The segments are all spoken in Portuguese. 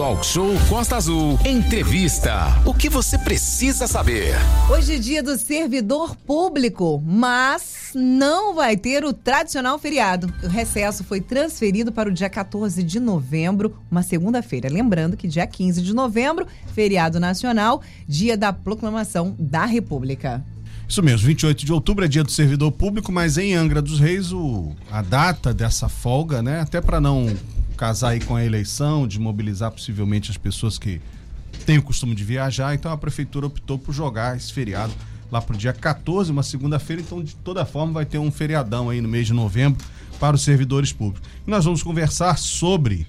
Talk Show Costa Azul. Entrevista. O que você precisa saber? Hoje é dia do servidor público, mas não vai ter o tradicional feriado. O recesso foi transferido para o dia 14 de novembro, uma segunda-feira. Lembrando que dia 15 de novembro, feriado nacional, dia da proclamação da República. Isso mesmo, 28 de outubro é dia do servidor público, mas em Angra dos Reis o, a data dessa folga, né? Até para não casar aí com a eleição, de mobilizar possivelmente as pessoas que têm o costume de viajar, então a prefeitura optou por jogar esse feriado lá pro dia 14, uma segunda-feira, então de toda forma vai ter um feriadão aí no mês de novembro para os servidores públicos. E nós vamos conversar sobre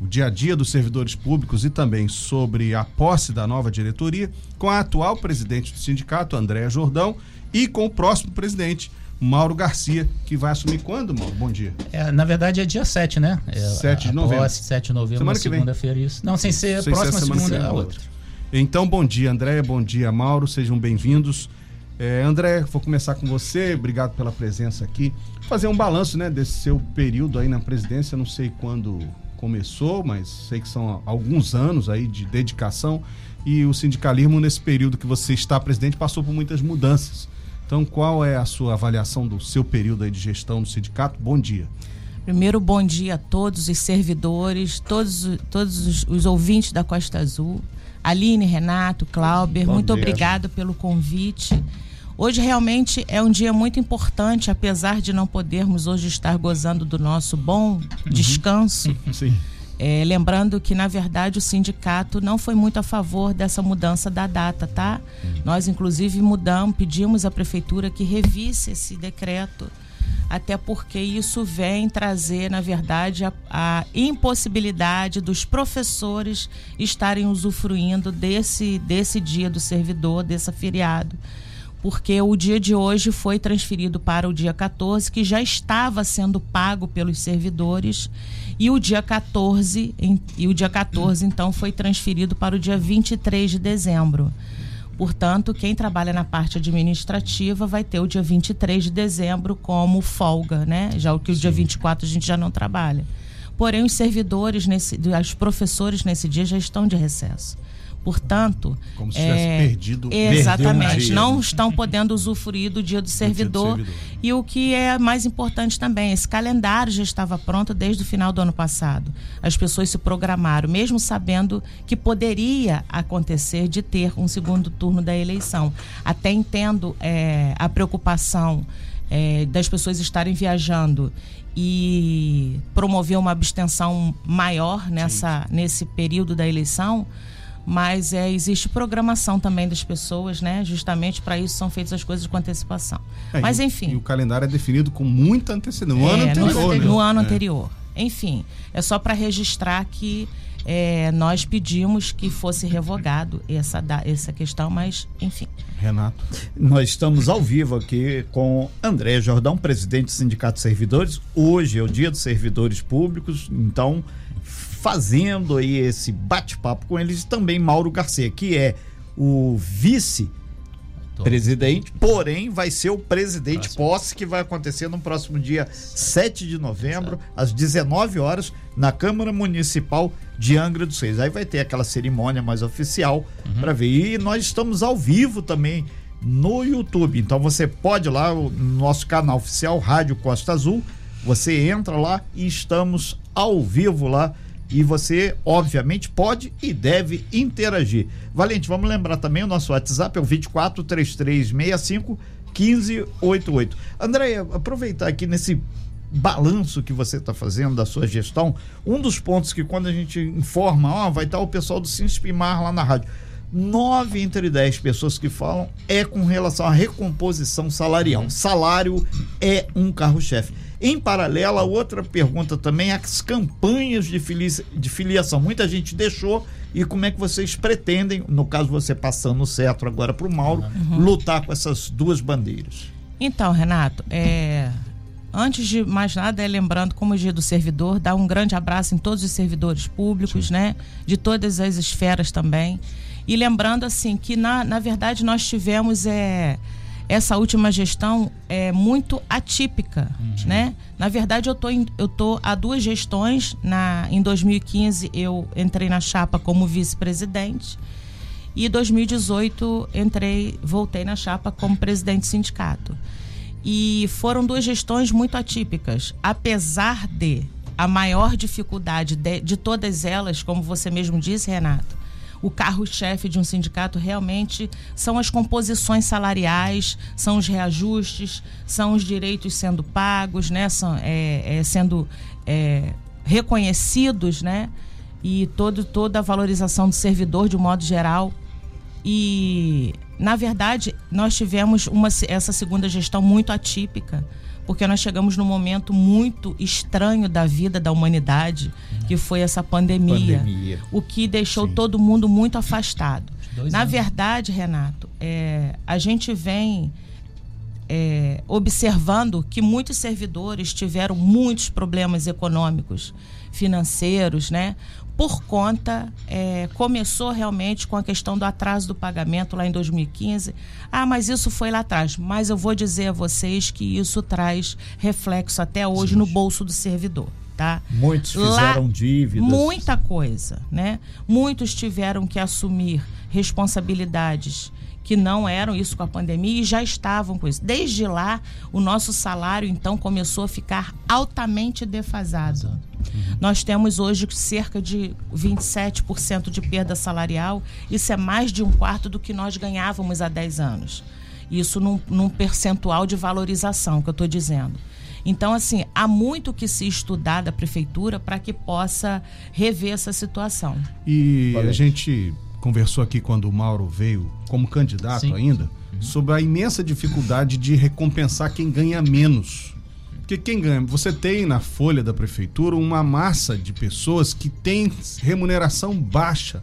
o dia a dia dos servidores públicos e também sobre a posse da nova diretoria com a atual presidente do sindicato, Andréa Jordão, e com o próximo presidente, Mauro Garcia, que vai assumir quando, Mauro? Bom dia. É, na verdade é dia 7, né? É, 7 de novembro. Posse, 7 de novembro, semana segunda-feira, isso. Não, sem ser sem próxima ser segunda, a outra. Então, bom dia, André, bom dia, Mauro, sejam bem-vindos. É, André, vou começar com você, obrigado pela presença aqui. Fazer um balanço, né, desse seu período aí na presidência, não sei quando começou, mas sei que são alguns anos aí de dedicação e o sindicalismo nesse período que você está presidente passou por muitas mudanças. Então, qual é a sua avaliação do seu período de gestão no sindicato? Bom dia. Primeiro, bom dia a todos os servidores, todos, todos os, os ouvintes da Costa Azul. Aline, Renato, Clauber, bom muito dia. obrigado pelo convite. Hoje realmente é um dia muito importante, apesar de não podermos hoje estar gozando do nosso bom uhum. descanso. Sim. É, lembrando que, na verdade, o sindicato não foi muito a favor dessa mudança da data, tá? Uhum. Nós, inclusive, mudamos, pedimos à prefeitura que revisse esse decreto, até porque isso vem trazer, na verdade, a, a impossibilidade dos professores estarem usufruindo desse, desse dia do servidor, desse feriado porque o dia de hoje foi transferido para o dia 14, que já estava sendo pago pelos servidores, e o dia 14, em, e o dia 14 então foi transferido para o dia 23 de dezembro. Portanto, quem trabalha na parte administrativa vai ter o dia 23 de dezembro como folga, né? Já o que o dia 24 a gente já não trabalha. Porém, os servidores, nesse, os professores nesse dia já estão de recesso. Portanto, como se tivesse é, perdido exatamente, não estão podendo usufruir do dia do servidor. Dia do servidor. E o que é mais importante também, esse calendário já estava pronto desde o final do ano passado. As pessoas se programaram, mesmo sabendo que poderia acontecer de ter um segundo turno da eleição. Até entendo é, a preocupação é, das pessoas estarem viajando e promover uma abstenção maior nessa, nesse período da eleição mas é, existe programação também das pessoas, né? Justamente para isso são feitas as coisas com antecipação. É, mas enfim. E o calendário é definido com muita antecedência. No é, ano anterior. No, né? no ano é. anterior. Enfim, é só para registrar que é, nós pedimos que fosse revogado essa, essa questão, mas enfim. Renato. Nós estamos ao vivo aqui com André Jordão, presidente do Sindicato de Servidores. Hoje é o dia dos servidores públicos, então fazendo aí esse bate-papo com eles, também Mauro Garcia, que é o vice presidente, porém vai ser o presidente próximo. posse que vai acontecer no próximo dia 7 de novembro, às 19 horas, na Câmara Municipal de Angra dos Reis. Aí vai ter aquela cerimônia mais oficial uhum. para ver. E nós estamos ao vivo também no YouTube. Então você pode ir lá no nosso canal oficial Rádio Costa Azul, você entra lá e estamos ao vivo lá e você, obviamente, pode e deve interagir. Valente, vamos lembrar também o nosso WhatsApp é o 24 3365 1588. Andréia, aproveitar aqui nesse balanço que você está fazendo da sua gestão, um dos pontos que quando a gente informa, ó, vai estar o pessoal do Sinspimar lá na rádio. Nove entre dez pessoas que falam é com relação à recomposição salarial. Salário é um carro-chefe. Em paralelo, a outra pergunta também é as campanhas de, filia de filiação. Muita gente deixou e como é que vocês pretendem, no caso você passando o cetro agora para o Mauro, uhum. lutar com essas duas bandeiras? Então, Renato, é, antes de mais nada, é lembrando, como o dia do servidor, dar um grande abraço em todos os servidores públicos, Sim. né? De todas as esferas também. E lembrando, assim, que na, na verdade nós tivemos é, essa última gestão é muito atípica, uhum. né? Na verdade, eu tô, em, eu tô há duas gestões. Na, em 2015, eu entrei na chapa como vice-presidente. E em 2018, entrei, voltei na chapa como presidente do sindicato. E foram duas gestões muito atípicas. Apesar de a maior dificuldade de, de todas elas, como você mesmo disse, Renato, o carro-chefe de um sindicato realmente são as composições salariais, são os reajustes, são os direitos sendo pagos, né? São, é, é, sendo é, reconhecidos, né? E todo, toda a valorização do servidor de um modo geral. E, na verdade, nós tivemos uma, essa segunda gestão muito atípica porque nós chegamos num momento muito estranho da vida da humanidade, que foi essa pandemia, pandemia. o que deixou Sim. todo mundo muito afastado. Na anos. verdade, Renato, é, a gente vem é, observando que muitos servidores tiveram muitos problemas econômicos, financeiros, né? Por conta, é, começou realmente com a questão do atraso do pagamento lá em 2015. Ah, mas isso foi lá atrás. Mas eu vou dizer a vocês que isso traz reflexo até hoje Sim. no bolso do servidor. Tá? Muitos fizeram lá, dívidas. Muita coisa, né? Muitos tiveram que assumir responsabilidades que não eram isso com a pandemia e já estavam com isso. Desde lá, o nosso salário então começou a ficar altamente defasado. Uhum. Nós temos hoje cerca de 27% de perda salarial. Isso é mais de um quarto do que nós ganhávamos há 10 anos. Isso num, num percentual de valorização que eu estou dizendo. Então, assim, há muito que se estudar da prefeitura para que possa rever essa situação. E Valeu. a gente conversou aqui quando o Mauro veio como candidato Sim. ainda uhum. sobre a imensa dificuldade de recompensar quem ganha menos. Porque quem ganha? Você tem na folha da prefeitura uma massa de pessoas que tem remuneração baixa.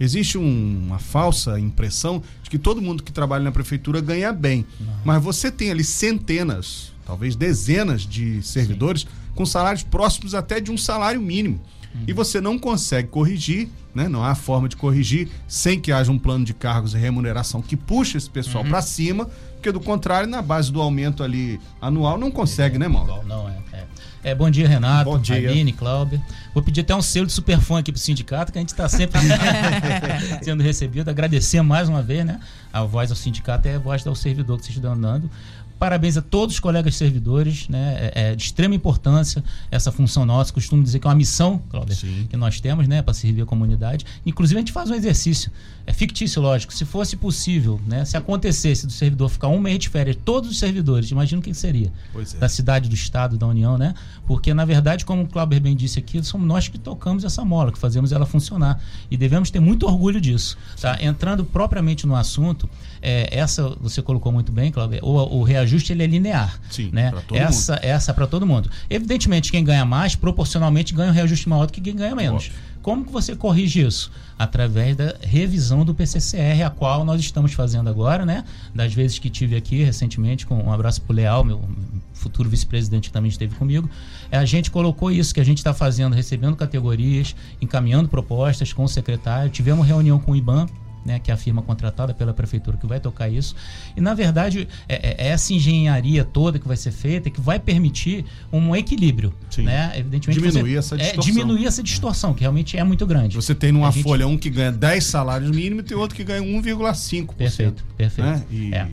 Existe um, uma falsa impressão de que todo mundo que trabalha na prefeitura ganha bem. Não. Mas você tem ali centenas, talvez dezenas de servidores Sim. com salários próximos até de um salário mínimo. Uhum. E você não consegue corrigir, né? não há forma de corrigir sem que haja um plano de cargos e remuneração que puxe esse pessoal uhum. para cima porque do contrário, na base do aumento ali anual, não consegue, é, né, Mauro? Não, é, é. é. bom dia, Renato, bom dia. Aline, Cláudia. Vou pedir até um selo de superfã aqui pro sindicato, que a gente está sempre sendo recebido. Agradecer mais uma vez, né? A voz ao sindicato é a voz do servidor que vocês estão dando. Parabéns a todos os colegas servidores, né? É, é de extrema importância essa função nossa. Costumo dizer que é uma missão, Cláudia, que nós temos, né, para servir a comunidade. Inclusive, a gente faz um exercício. É fictício, lógico. Se fosse possível, né? Se acontecesse do servidor ficar um mês de férias, todos os servidores, imagina o que seria. É. Da cidade, do Estado, da União, né? Porque, na verdade, como o Cláudio bem disse aqui, somos nós que tocamos essa mola, que fazemos ela funcionar. E devemos ter muito orgulho disso. Tá? Entrando propriamente no assunto, é, essa você colocou muito bem, Cláudio, o, o reajuste ele é linear. Sim, né? essa, mundo. essa para todo mundo. Evidentemente, quem ganha mais, proporcionalmente, ganha um reajuste maior do que quem ganha menos. Óbvio. Como que você corrige isso? Através da revisão do PCCR, a qual nós estamos fazendo agora, né? Das vezes que tive aqui recentemente, com um abraço para o Leal, meu futuro vice-presidente também esteve comigo, é, a gente colocou isso que a gente está fazendo, recebendo categorias, encaminhando propostas com o secretário. Tivemos reunião com o IBAN, né, que é a firma contratada pela prefeitura que vai tocar isso. E, na verdade, é, é, é essa engenharia toda que vai ser feita que vai permitir um equilíbrio. Sim. Né? Evidentemente, diminuir essa distorção. É, diminuir essa distorção, que realmente é muito grande. Você tem numa gente... folha um que ganha 10 salários mínimos e tem outro que ganha 1,5%. Perfeito, perfeito. Né? E... É.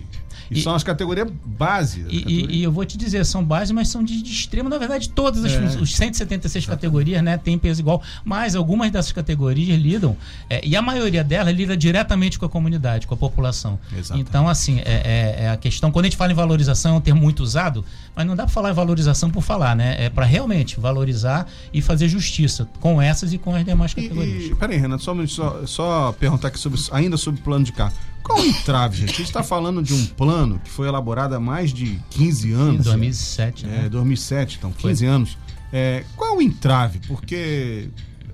E, e, são as categorias base. E, categoria. e, eu vou te dizer, são bases, mas são de, de extremo. Na verdade, todas as é. os 176 categorias né, têm peso igual, mas algumas dessas categorias lidam, é, e a maioria delas lida diretamente com a comunidade, com a população. Exatamente. Então, assim, é, é, é, a questão, quando a gente fala em valorização, é um termo muito usado, mas não dá para falar em valorização por falar, né? É para realmente valorizar e fazer justiça com essas e com as demais categorias. E, e peraí, Renato, só, só, só perguntar aqui sobre, ainda sobre o plano de carro. Qual o entrave, gente? A gente está falando de um plano que foi elaborado há mais de 15 anos. Em 2007, né? É, 2007, então, 15 foi. anos. É, qual o entrave? Porque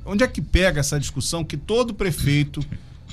onde é que pega essa discussão que todo prefeito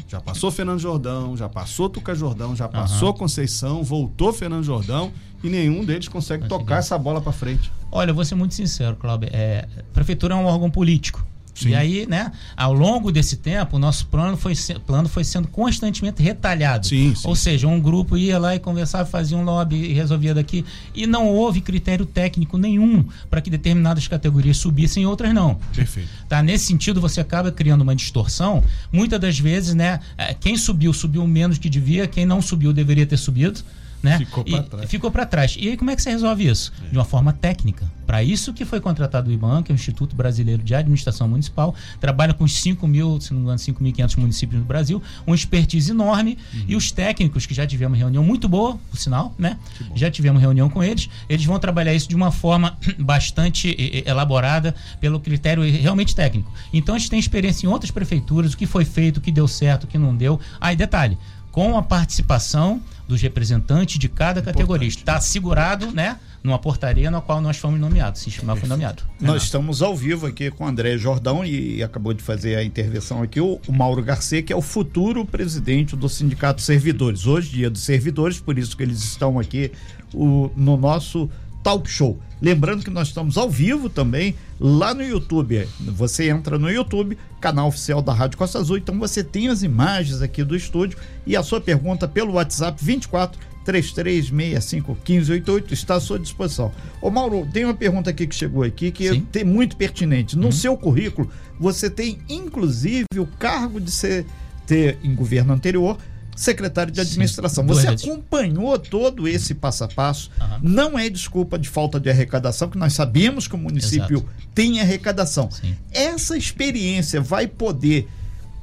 já passou Fernando Jordão, já passou Tuca Jordão, já passou uhum. Conceição, voltou Fernando Jordão e nenhum deles consegue tocar essa bola para frente. Olha, eu vou ser muito sincero, Cláudio. É, a prefeitura é um órgão político Sim. E aí, né, ao longo desse tempo, o nosso plano foi, plano foi sendo constantemente retalhado. Sim, sim. Ou seja, um grupo ia lá e conversava, fazia um lobby e resolvia daqui. E não houve critério técnico nenhum para que determinadas categorias subissem e outras não. Perfeito. Tá? Nesse sentido, você acaba criando uma distorção. Muitas das vezes, né, é, quem subiu, subiu menos que devia, quem não subiu deveria ter subido. Né? Ficou para trás. Ficou para trás. E aí como é que você resolve isso? É. De uma forma técnica. Para isso que foi contratado o IBAN, que é o Instituto Brasileiro de Administração Municipal, trabalha com 5 mil, se não me engano, 5.500 municípios no Brasil, uma expertise enorme. Uhum. E os técnicos, que já tivemos reunião muito boa, por sinal, né? Já tivemos reunião com eles, eles vão trabalhar isso de uma forma bastante elaborada pelo critério realmente técnico. Então a gente tem experiência em outras prefeituras, o que foi feito, o que deu certo, o que não deu. Aí, detalhe, com a participação dos representantes de cada Importante. categoria. Está segurado, né? Numa portaria na qual nós fomos nomeados, o sistema foi nomeado. Nós estamos ao vivo aqui com o André Jordão e acabou de fazer a intervenção aqui o, o Mauro Garcia, que é o futuro presidente do Sindicato Servidores. Hoje, dia dos servidores, por isso que eles estão aqui o, no nosso talk show. Lembrando que nós estamos ao vivo também lá no YouTube. Você entra no YouTube, canal oficial da Rádio Costa Azul, então você tem as imagens aqui do estúdio e a sua pergunta pelo WhatsApp 24 3365 1588 está à sua disposição. Ô Mauro, tem uma pergunta aqui que chegou aqui que Sim. é muito pertinente. No uhum. seu currículo, você tem inclusive o cargo de ser ter em governo anterior secretário de administração. Sim, Você acompanhou todo esse passo a passo. Uhum. Não é desculpa de falta de arrecadação, que nós sabemos que o município Exato. tem arrecadação. Sim. Essa experiência vai poder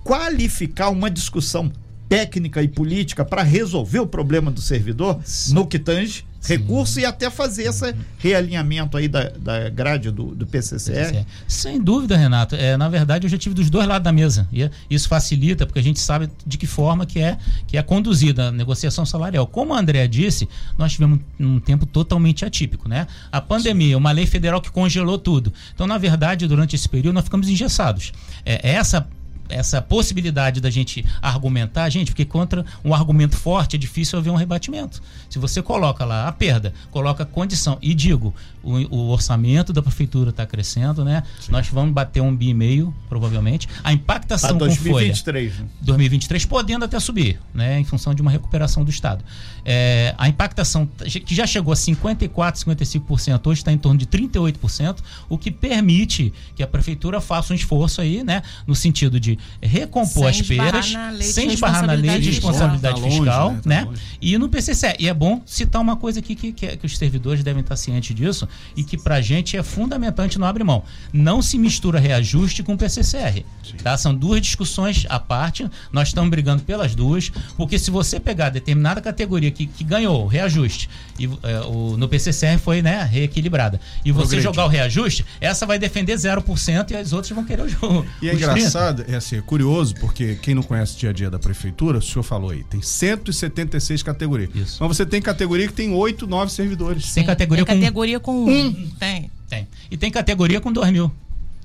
qualificar uma discussão técnica e política para resolver o problema do servidor Sim. no que tange recurso e até fazer esse realinhamento aí da, da grade do, do PCCR. Sem dúvida, Renato. É, na verdade, eu já tive dos dois lados da mesa. E isso facilita, porque a gente sabe de que forma que é, que é conduzida a negociação salarial. Como a Andrea disse, nós tivemos um tempo totalmente atípico, né? A pandemia, uma lei federal que congelou tudo. Então, na verdade, durante esse período, nós ficamos engessados. É, essa essa possibilidade da gente argumentar, gente, porque contra um argumento forte é difícil haver um rebatimento. Se você coloca lá a perda, coloca a condição, e digo, o, o orçamento da prefeitura está crescendo, né? Sim. Nós vamos bater um bi e meio, provavelmente. A impactação com 2023, folha. 2023, né? podendo até subir, né? Em função de uma recuperação do Estado. É, a impactação, que já chegou a 54%, 55%, hoje está em torno de 38%, o que permite que a prefeitura faça um esforço aí, né? No sentido de recompor sem as perdas, sem esbarrar na lei de responsabilidade tá fiscal, longe, né? Tá né? E no PCC. E é bom citar uma coisa aqui que, que, que os servidores devem estar cientes disso e que para a gente é fundamental, a gente não abre mão. Não se mistura reajuste com PCCR. Tá? São duas discussões à parte, nós estamos brigando pelas duas, porque se você pegar determinada categoria que, que ganhou reajuste e é, o, no PCCR foi né, reequilibrada, e você Progredir. jogar o reajuste, essa vai defender 0% e as outras vão querer o jogo. E é engraçado, é assim, é curioso, porque quem não conhece o dia a dia da prefeitura, o senhor falou aí, tem 176 categorias. Isso. Mas você tem categoria que tem 8, 9 servidores. Sim, tem categoria, tem com, categoria com um. Tem. Tem. E tem categoria com 2 mil.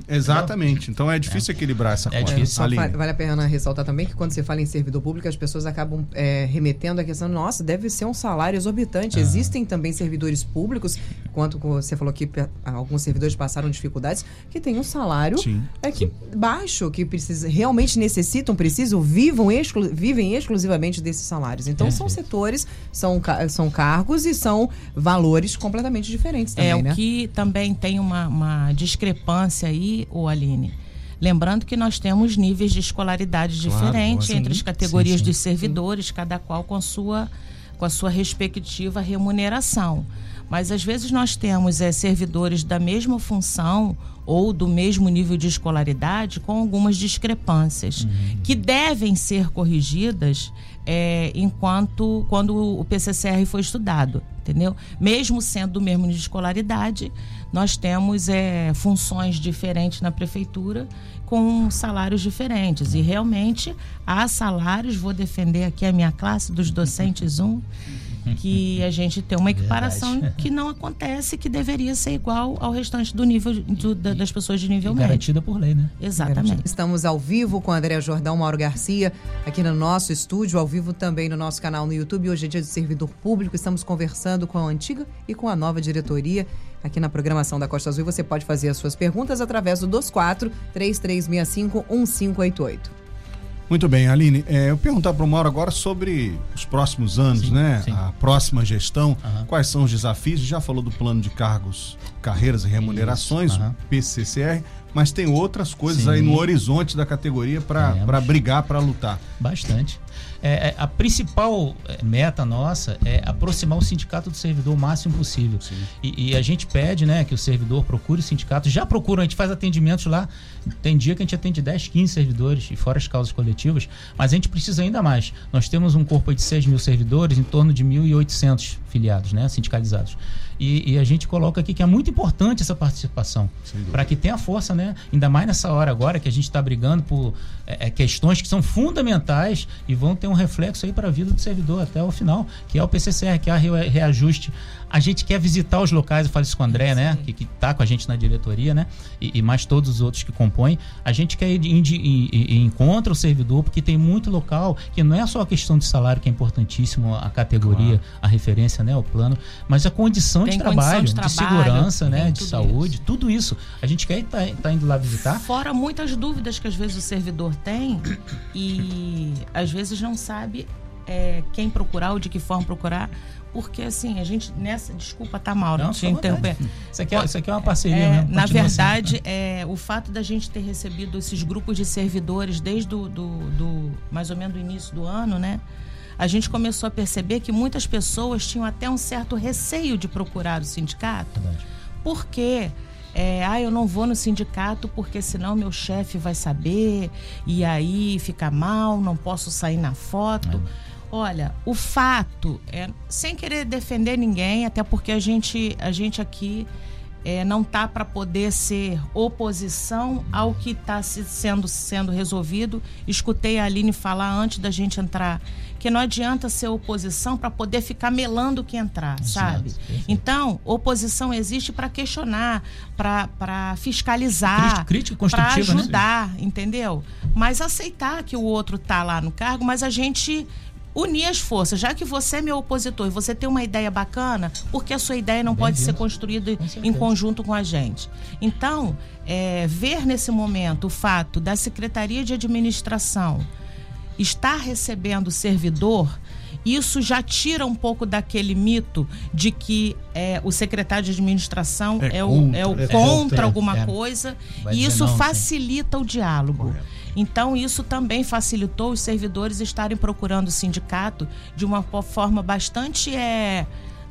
Exatamente. Então é difícil é. equilibrar essa é conta. Difícil. vale a pena ressaltar também que quando você fala em servidor público, as pessoas acabam é, remetendo a questão, nossa, deve ser um salário exorbitante. Ah. Existem também servidores públicos, quanto você falou que alguns servidores passaram dificuldades, que tem um salário Sim. é que baixo, que precisa, realmente necessitam, precisam, vivam exclu, vivem exclusivamente desses salários. Então são setores, são, são cargos e são valores completamente diferentes também, É, né? o que também tem uma, uma discrepância aí o Aline. Lembrando que nós temos níveis de escolaridade claro, diferentes entre as categorias sim, sim. dos servidores, cada qual com, sua, com a sua respectiva remuneração. Mas às vezes nós temos é, servidores da mesma função ou do mesmo nível de escolaridade com algumas discrepâncias uhum. que devem ser corrigidas é, enquanto quando o PCCR foi estudado, entendeu? Mesmo sendo do mesmo nível de escolaridade, nós temos é, funções diferentes na prefeitura com salários diferentes. E realmente há salários, vou defender aqui a minha classe dos docentes um, que a gente tem uma equiparação Verdade. que não acontece, que deveria ser igual ao restante do nível do, da, das pessoas de nível médio. Garantida por lei, né? Exatamente. Estamos ao vivo com André Jordão, Mauro Garcia, aqui no nosso estúdio, ao vivo também no nosso canal no YouTube. Hoje é dia de servidor público. Estamos conversando com a antiga e com a nova diretoria aqui na programação da Costa Azul. Você pode fazer as suas perguntas através do 24 3365 1588. Muito bem, Aline. É, eu perguntar para o Mauro agora sobre os próximos anos, sim, né? Sim. A próxima gestão. Uhum. Quais são os desafios? Já falou do plano de cargos, carreiras e remunerações, uhum. o PCCR, mas tem outras coisas sim. aí no horizonte da categoria para brigar, para lutar. Bastante. É, é, a principal é, meta nossa é aproximar o sindicato do servidor o máximo possível. E, e, a gente pede né, que o servidor procure o sindicato. Já procura, a gente faz atendimentos lá. Tem dia que a gente atende 10, 15 servidores, e fora as causas coletivas, mas a gente precisa ainda mais. Nós temos um corpo de 6 mil servidores, em torno de 1.800 filiados, né, sindicalizados. E, e, a gente coloca aqui que é muito importante essa participação para que tenha força, né? Ainda mais nessa hora agora que a gente está brigando por é, é, questões que são fundamentais e vão ter um reflexo aí para a vida do servidor até o final, que é o PCCR, que é o reajuste a gente quer visitar os locais, eu falo isso com o André, né? Que, está com a gente na diretoria, né? E, e, mais todos os outros que compõem. A gente quer ir, ir, ir, ir encontra o servidor, porque tem muito local que não é só a questão de salário, que é importantíssimo, a categoria, claro. a referência, né? O plano, mas a condição, de trabalho, de, trabalho, de segurança, né? De saúde, isso. tudo isso. A gente quer estar tá, tá indo lá visitar. Fora muitas dúvidas que às vezes o servidor tem e às vezes não sabe é, quem procurar ou de que forma procurar porque assim, a gente nessa. Desculpa, tá mal, não te interromper. Isso aqui, é, isso aqui é uma parceria é, mesmo. Na verdade, assim. é, o fato da gente ter recebido esses grupos de servidores desde do, do, do mais ou menos do início do ano, né? A gente começou a perceber que muitas pessoas tinham até um certo receio de procurar o sindicato. Verdade. Porque é, ah, eu não vou no sindicato porque senão meu chefe vai saber e aí fica mal, não posso sair na foto. É. Olha, o fato é, sem querer defender ninguém, até porque a gente, a gente aqui é, não tá para poder ser oposição ao que está sendo sendo resolvido. Escutei a Aline falar antes da gente entrar que não adianta ser oposição para poder ficar melando o que entrar, sabe? Então, oposição existe para questionar, para fiscalizar, para né? ajudar, né? entendeu? Mas aceitar que o outro tá lá no cargo, mas a gente unir as forças. Já que você é meu opositor e você tem uma ideia bacana, porque a sua ideia não Bem pode ser construída em conjunto com a gente? Então, é, ver nesse momento o fato da Secretaria de Administração estar recebendo servidor isso já tira um pouco daquele mito de que é, o secretário de administração é, é o, contra, é o é contra alguma é. coisa e isso não, facilita sim. o diálogo. Correto. Então, isso também facilitou os servidores estarem procurando o sindicato de uma forma bastante é,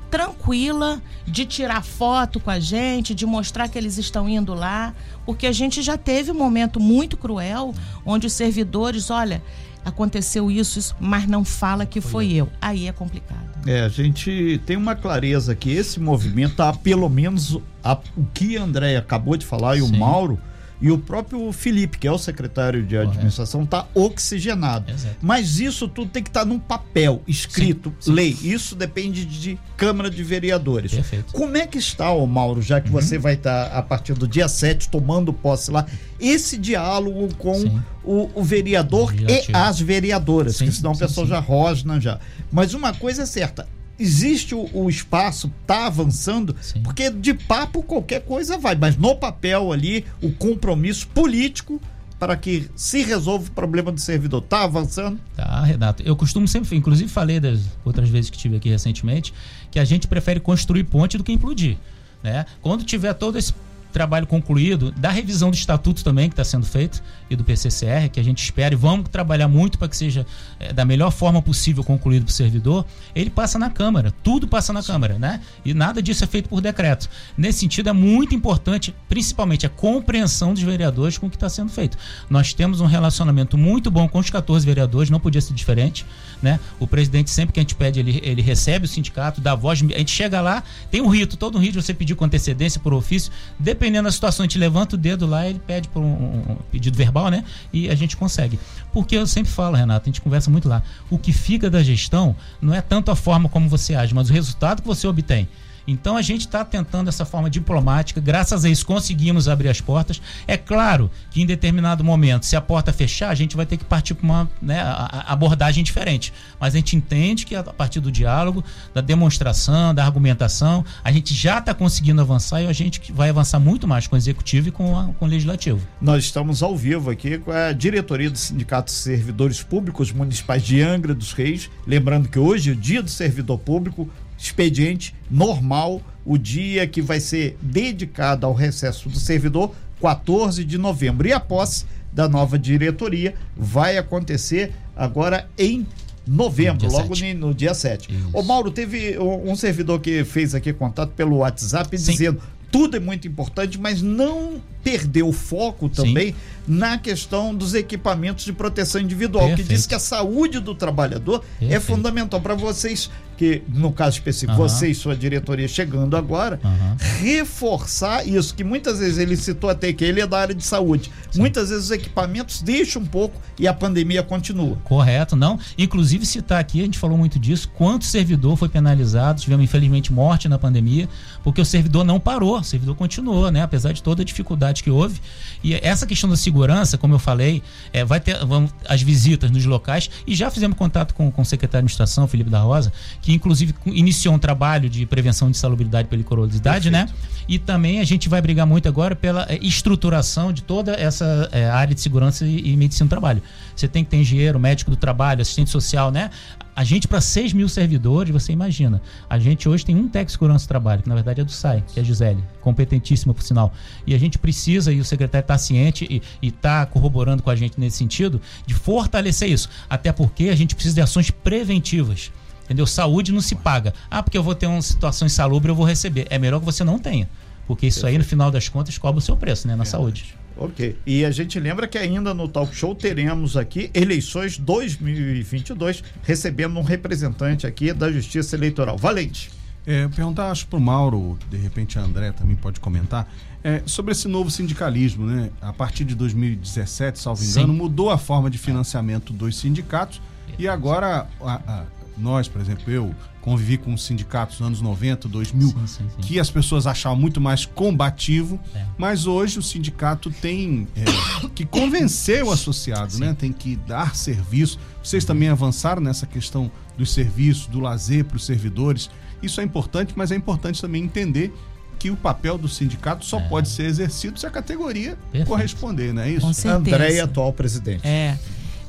tranquila, de tirar foto com a gente, de mostrar que eles estão indo lá, porque a gente já teve um momento muito cruel onde os servidores, olha, aconteceu isso, isso mas não fala que foi, foi eu. Aí é complicado. É, a gente tem uma clareza que esse movimento, há pelo menos a, o que a André acabou de falar e Sim. o Mauro e o próprio Felipe, que é o secretário de administração, está oxigenado. Exato. Mas isso tudo tem que estar tá num papel escrito, sim, sim. lei. Isso depende de Câmara de Vereadores. Perfeito. Como é que está, ô Mauro, já que uhum. você vai estar tá, a partir do dia 7 tomando posse lá, esse diálogo com o, o, vereador e as vereadoras, sim, que senão a pessoa já rosna já. Mas uma coisa é certa, existe o, o espaço, tá avançando, Sim. porque de papo qualquer coisa vai, mas no papel ali, o compromisso político para que se resolva o problema do servidor. Tá avançando? Tá, Renato. Eu costumo sempre, inclusive falei das outras vezes que tive aqui recentemente, que a gente prefere construir ponte do que implodir. Né? Quando tiver todo esse trabalho concluído, da revisão do estatuto também que está sendo feito e do PCCR, que a gente espera e vamos trabalhar muito para que seja é, da melhor forma possível concluído para o servidor, ele passa na Câmara, tudo passa na Sim. Câmara, né? E nada disso é feito por decreto. Nesse sentido, é muito importante, principalmente, a compreensão dos vereadores com o que está sendo feito. Nós temos um relacionamento muito bom com os 14 vereadores, não podia ser diferente, né? O presidente, sempre que a gente pede, ele, ele recebe o sindicato, dá voz, a gente chega lá, tem um rito, todo um rito você pedir com antecedência por ofício, depende dependendo da situação, a gente levanta o dedo lá, ele pede por um, um, pedido verbal, né? E a gente consegue. Porque eu sempre falo, Renato, a gente conversa muito lá. O que fica da gestão não é tanto a forma como você age, mas o resultado que você obtém. Então a gente está tentando essa forma diplomática, graças a isso conseguimos abrir as portas. É claro que em determinado momento, se a porta fechar, a gente vai ter que partir para uma né, abordagem diferente. Mas a gente entende que a partir do diálogo, da demonstração, da argumentação, a gente já está conseguindo avançar e a gente vai avançar muito mais com o executivo e com, a, com o legislativo. Nós estamos ao vivo aqui com a diretoria do Sindicato de Servidores Públicos Municipais de Angra dos Reis. Lembrando que hoje é o dia do servidor público, expediente normal, o dia que vai ser dedicado ao recesso do servidor, 14 de novembro. E a posse da nova diretoria vai acontecer agora em novembro, logo no dia 7. Ô Mauro, teve um servidor que fez aqui contato pelo WhatsApp Sim. dizendo tudo é muito importante, mas não perder o foco também Sim. na questão dos equipamentos de proteção individual, Perfeito. que diz que a saúde do trabalhador é Perfeito. é fundamental para vocês que no caso específico, uhum. você e sua diretoria chegando agora, uhum. reforçar isso, que muitas vezes ele citou até que ele é da área de saúde. Sim. Muitas vezes os equipamentos deixam um pouco e a pandemia continua. Correto, não. Inclusive, citar aqui, a gente falou muito disso, quanto servidor foi penalizado, tivemos infelizmente morte na pandemia, porque o servidor não parou, o servidor continuou, né? Apesar de toda a dificuldade que houve. E essa questão da segurança, como eu falei, é, vai ter vamos, as visitas nos locais, e já fizemos contato com, com o secretário de administração, Felipe da Rosa, que inclusive iniciou um trabalho de prevenção de salubridade e periculosidade, né? E também a gente vai brigar muito agora pela é, estruturação de toda essa é, área de segurança e, e, medicina do trabalho. Você tem que ter engenheiro, médico do trabalho, assistente social, né? A gente, para 6 mil servidores, você imagina. A gente hoje tem um técnico de segurança do trabalho, que na verdade é do SAI, que é a Gisele, competentíssima por sinal. E a gente precisa, e o secretário está ciente e está corroborando com a gente nesse sentido, de fortalecer isso. Até porque a gente precisa de ações preventivas. Entendeu? Saúde não se paga. Ah, porque eu vou ter uma situação insalubre, eu vou receber. É melhor que você não tenha. Porque isso aí, no final das contas, cobra o seu preço, né? Na é. saúde. Ok. E a gente lembra que ainda no Talk Show teremos aqui eleições 2022, recebendo um representante aqui da Justiça Eleitoral. Valente. É, eu perguntar, acho para o Mauro, de repente a André também pode comentar, é, sobre esse novo sindicalismo, né? A partir de 2017, salvo engano, Sim. mudou a forma de financiamento dos sindicatos e agora a, a, nós, por exemplo, eu convivi com sindicatos nos anos 90, 2000, sim, sim, sim. que as pessoas achavam muito mais combativo, é. mas hoje o sindicato tem é, que convencer o associado, né? Tem que dar serviço. Vocês uhum. também avançaram nessa questão dos serviços, do lazer para os servidores. Isso é importante, mas é importante também entender que o papel do sindicato só é. pode ser exercido se a categoria Perfeito. corresponder, não é isso? Com André, atual presidente. É.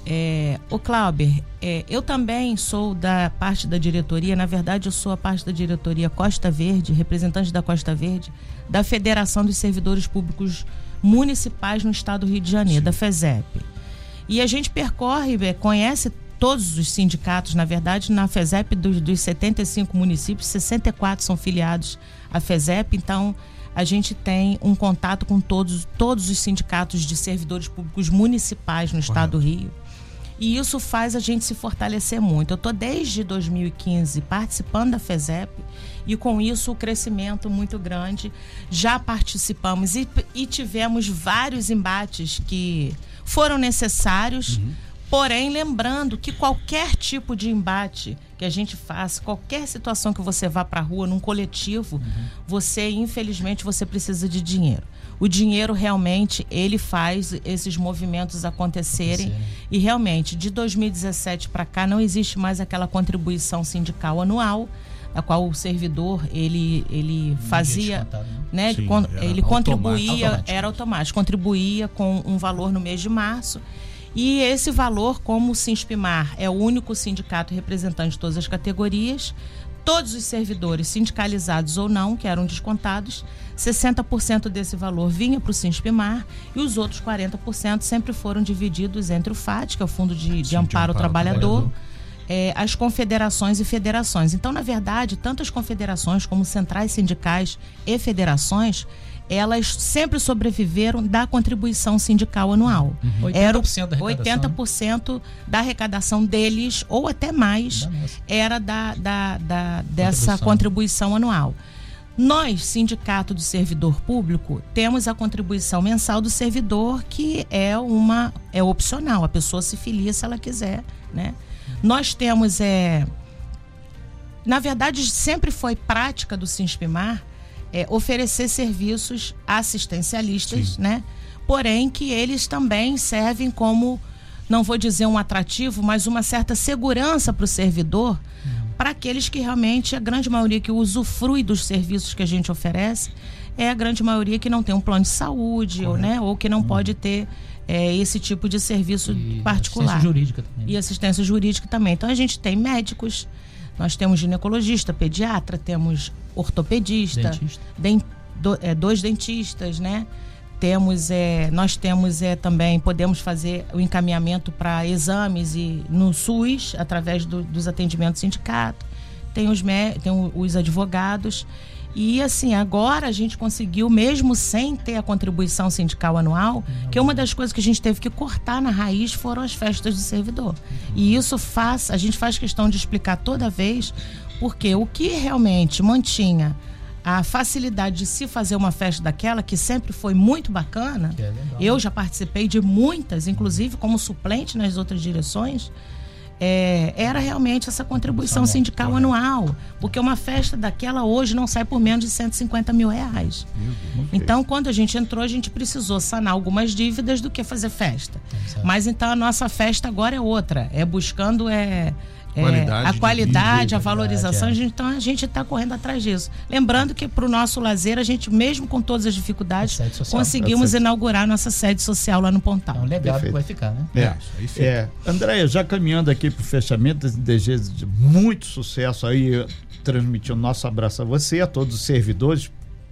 É, o Clauber, é, eu também sou da parte da diretoria, na verdade eu sou a parte da diretoria Costa Verde, representante da Costa Verde, da Federação dos Servidores Públicos Municipais no Estado do Rio de Janeiro, Sim. da FESEP. E a gente percorre, é, conhece todos os sindicatos, na verdade, na FESEP dos, dos 75 municípios, 64 são filiados à FESEP, então a gente tem um contato com todos, todos os sindicatos de servidores públicos municipais no estado do Rio. E isso faz a gente se fortalecer muito. Eu estou desde 2015 participando da FESEP e com isso o crescimento muito grande. Já participamos e, e tivemos vários embates que foram necessários. Uhum. Porém, lembrando que qualquer tipo de embate que a gente faça, qualquer situação que você vá para a rua, num coletivo, uhum. você, infelizmente, você precisa de dinheiro o dinheiro realmente ele faz esses movimentos acontecerem. E realmente de 2017 para cá não existe mais aquela contribuição sindical anual a qual o servidor ele ele fazia né, né? Sim, ele contribuía automático. era automático. Contribuía com um valor no mês de março. E esse valor como o Sinspimar é o único sindicato representante de todas as categorias todos os servidores sindicalizados ou não que eram descontados 60% desse valor vinha para o Sinspimar e os outros 40% sempre foram divididos entre o FAT, que é o Fundo de, de, Sim, Amparo, ao Trabalhador, trabalhador. É, as confederações e federações. Então, na verdade, tanto as confederações como centrais sindicais e federações elas sempre sobreviveram da contribuição sindical anual. Uhum. 80% era 80% da arrecadação deles, ou até mais, era da, da, da dessa contribuição anual. Nós, Sindicato do Servidor Público, temos a contribuição mensal do servidor, que é uma é opcional, a pessoa se filia se ela quiser, né? Nós temos é na verdade sempre foi prática do Sinspimar é, oferecer serviços assistencialistas, Sim. né? Porém que eles também servem como não vou dizer um atrativo, mas uma certa segurança para o servidor para aqueles que realmente, a grande maioria que usufrui dos serviços que a gente oferece, é a grande maioria que não tem um plano de saúde, ou, né, ou que não hum. pode ter é, esse tipo de serviço e particular. Assistência jurídica também. E assistência jurídica também. Então a gente tem médicos, nós temos ginecologista, pediatra, temos ortopedista, Dentista. Den, do, é, dois dentistas, né? Temos é, nós temos é, também podemos fazer o encaminhamento para exames e no SUS através do, dos atendimentos sindicato tem os tem os advogados. E assim agora a gente conseguiu mesmo sem ter a contribuição sindical anual que uma das coisas que a gente teve que cortar na raiz foram as festas do servidor. E isso faz a gente faz questão de explicar toda vez porque o que realmente mantinha a facilidade de se fazer uma festa daquela, que sempre foi muito bacana. É eu já participei de muitas, inclusive como suplente nas outras direções. É, era realmente essa contribuição sindical correto. anual. Porque uma festa daquela hoje não sai por menos de 150 mil reais. Então, quando a gente entrou, a gente precisou sanar algumas dívidas do que fazer festa. Mas então a nossa festa agora é outra. É buscando. É, qualidade a qualidade, a valorização, é. então a gente está correndo atrás disso. Lembrando que para o nosso lazer, a gente, mesmo com todas as dificuldades, conseguimos inaugurar nossa sede social lá no Pontal. É um legado que vai ficar, né? É. é. Andréia, já caminhando aqui para o fechamento, desejo de muito sucesso aí, transmitindo nosso abraço a você, a todos os servidores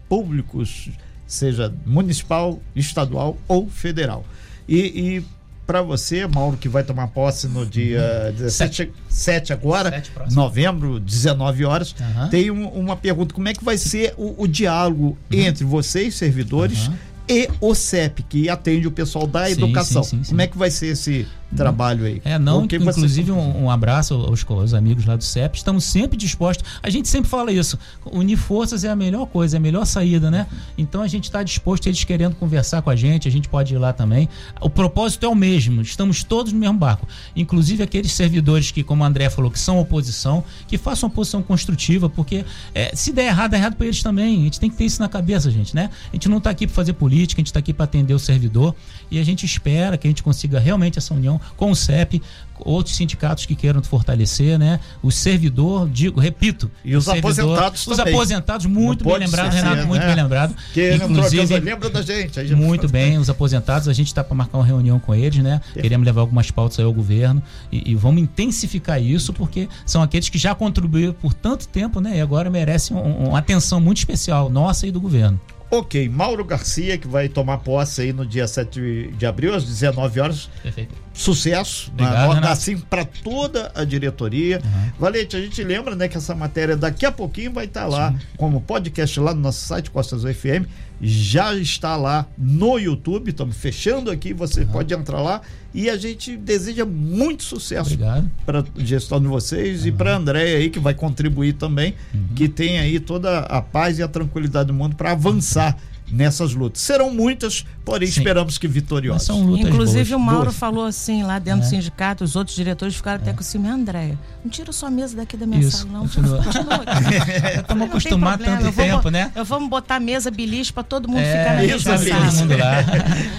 públicos, seja municipal, estadual ou federal. E, e para você, Mauro, que vai tomar posse no dia 17 7 agora, 7 novembro, 19 horas. Uhum. Tem um, uma pergunta: como é que vai ser o, o diálogo uhum. entre vocês, servidores, e o CEP, que atende o pessoal da sim, educação? Sim, sim, como é que vai ser esse trabalho aí. É, não, inclusive um, um, abraço aos, aos, amigos lá do CEP, estamos sempre dispostos, a gente sempre fala isso, unir forças é a melhor coisa, é a melhor saída, né? Então a gente está disposto, eles querendo conversar com a gente, a gente pode ir lá também. O propósito é o mesmo, estamos todos no mesmo barco, inclusive aqueles servidores que, como o André falou, que são oposição, que façam oposição construtiva, porque é, se der errado, é errado para eles também, a gente tem que ter isso na cabeça, gente, né? A gente não está aqui para fazer política, a gente está aqui para atender o servidor e a gente espera que a gente consiga realmente essa união com o CEP, outros sindicatos que queiram fortalecer, né? O servidor, digo, repito. E os aposentados Os também. aposentados, muito bem lembrado, Renato, né? muito bem lembrado. Que Inclusive, lembra da gente. Muito bem, os aposentados, a gente está para marcar uma reunião com eles, né? É. Queremos levar algumas pautas aí ao governo e, e, vamos intensificar isso, porque são aqueles que já contribuíram por tanto tempo, né? E agora merecem um, uma atenção muito especial nossa e do governo. Ok, Mauro Garcia, que vai tomar posse aí no dia 7 de abril, às 19 horas. Perfeito. Sucesso Obrigado, na assim para toda a diretoria. Uhum. Valente, a gente lembra né, que essa matéria daqui a pouquinho vai estar tá lá Sim. como podcast lá no nosso site Costas UFM já está lá no YouTube. Estamos fechando aqui, você uhum. pode entrar lá. E a gente deseja muito sucesso para a gestão de vocês uhum. e para a Andréia aí, que vai contribuir também, uhum. que tem aí toda a paz e a tranquilidade do mundo para avançar nessas lutas. Serão muitas, porém Sim. esperamos que vitoriosas. São lutas Inclusive boas. o Mauro boas. falou assim lá dentro é. do sindicato, os outros diretores ficaram é. até com o cima, Andréia, não tira sua mesa daqui da minha Isso, sala, não. Continua. continua Estamos acostumados tanto tempo, né? Eu vou botar mesa beliche para todo mundo é, ficar na mesma sala. lá.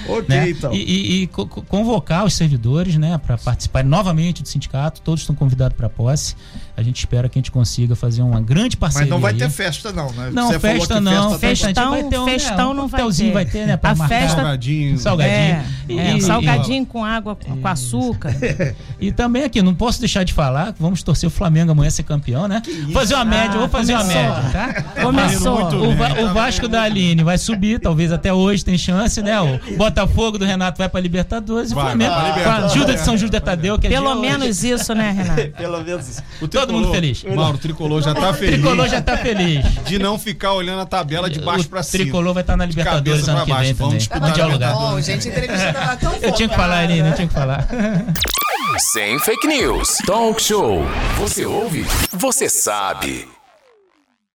ok, né? então. E, e, e, convocar os servidores, né, para participar novamente do sindicato, todos estão convidados para posse. A gente espera que a gente consiga fazer uma grande parceria. Mas não vai aí. ter festa não, né? Não, Você festa não. Festa, festão, vai ter um, festão né, não vai ter. vai ter, né? Pra a festa salgadinho, salgadinho, é, e, é, salgadinho e, com água, com açúcar. e também aqui, não posso deixar de falar, vamos torcer o Flamengo amanhã ser campeão, né? Fazer uma ah, média, vou fazer começou. uma média, tá? Começou. O, o, Vasco da Aline vai subir, talvez até hoje tem chance, né? O Botafogo do Renato vai para Libertadores vai, e o Flamengo com a ajuda de São Júlio Tadeu, que é Pelo menos hoje. isso, né, Renato? Pelo menos isso. Todo mundo feliz. Mauro, o tricolor já tá feliz. O tricolor já tá feliz. De não ficar olhando a tabela de baixo para cima. O tricolor vai estar tá na Libertadores ano que vem Vamos também. Mundial lugar. Bom, gente, a entrevista tava tão Eu tinha que falar, Aline, eu tinha que falar. Sem fake news. Talk show. Você ouve? Você sabe.